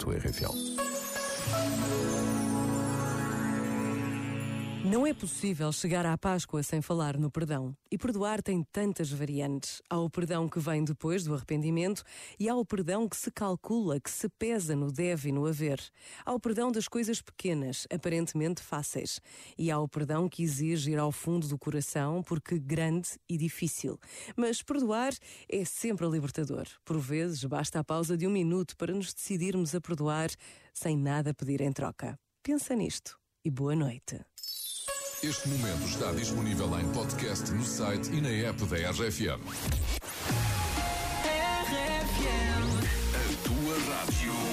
www.rtl.rtl. Não é possível chegar à Páscoa sem falar no perdão. E perdoar tem tantas variantes. Há o perdão que vem depois do arrependimento e há o perdão que se calcula, que se pesa no deve e no haver. Há o perdão das coisas pequenas, aparentemente fáceis. E há o perdão que exige ir ao fundo do coração, porque grande e difícil. Mas perdoar é sempre libertador. Por vezes, basta a pausa de um minuto para nos decidirmos a perdoar sem nada pedir em troca. Pensa nisto e boa noite. Este momento está disponível em podcast no site e na app da RFM. A tua rádio.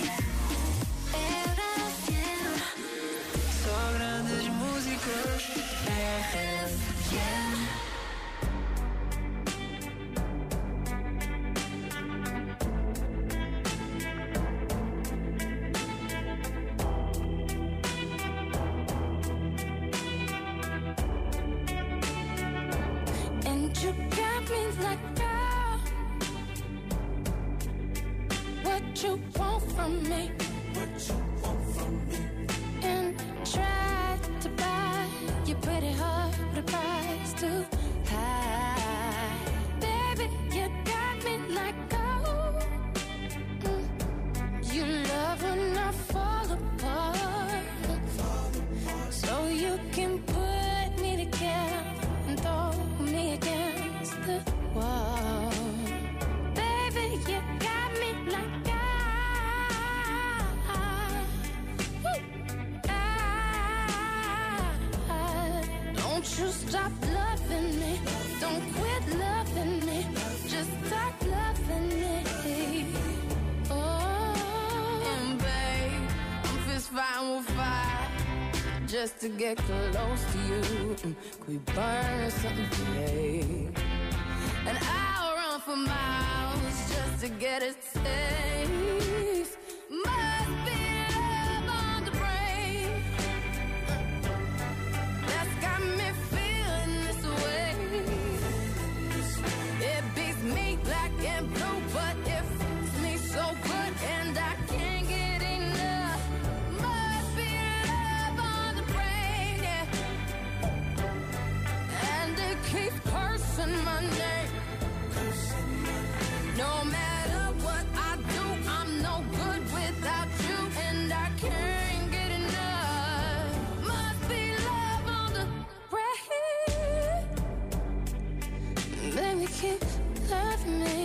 You got me like, girl, what you want from me? What you want from me? And try you stop loving me. Don't quit loving me. Just stop loving me. Oh, And babe, I'm fist fighting with fire just to get close to you. Could we burn something today? And I'll run for miles just to get a taste. but it me so good, and I can't get enough. Must be love on the brain, yeah. and it keeps cursing my name. No matter what I do, I'm no good without you, and I can't. keep loving me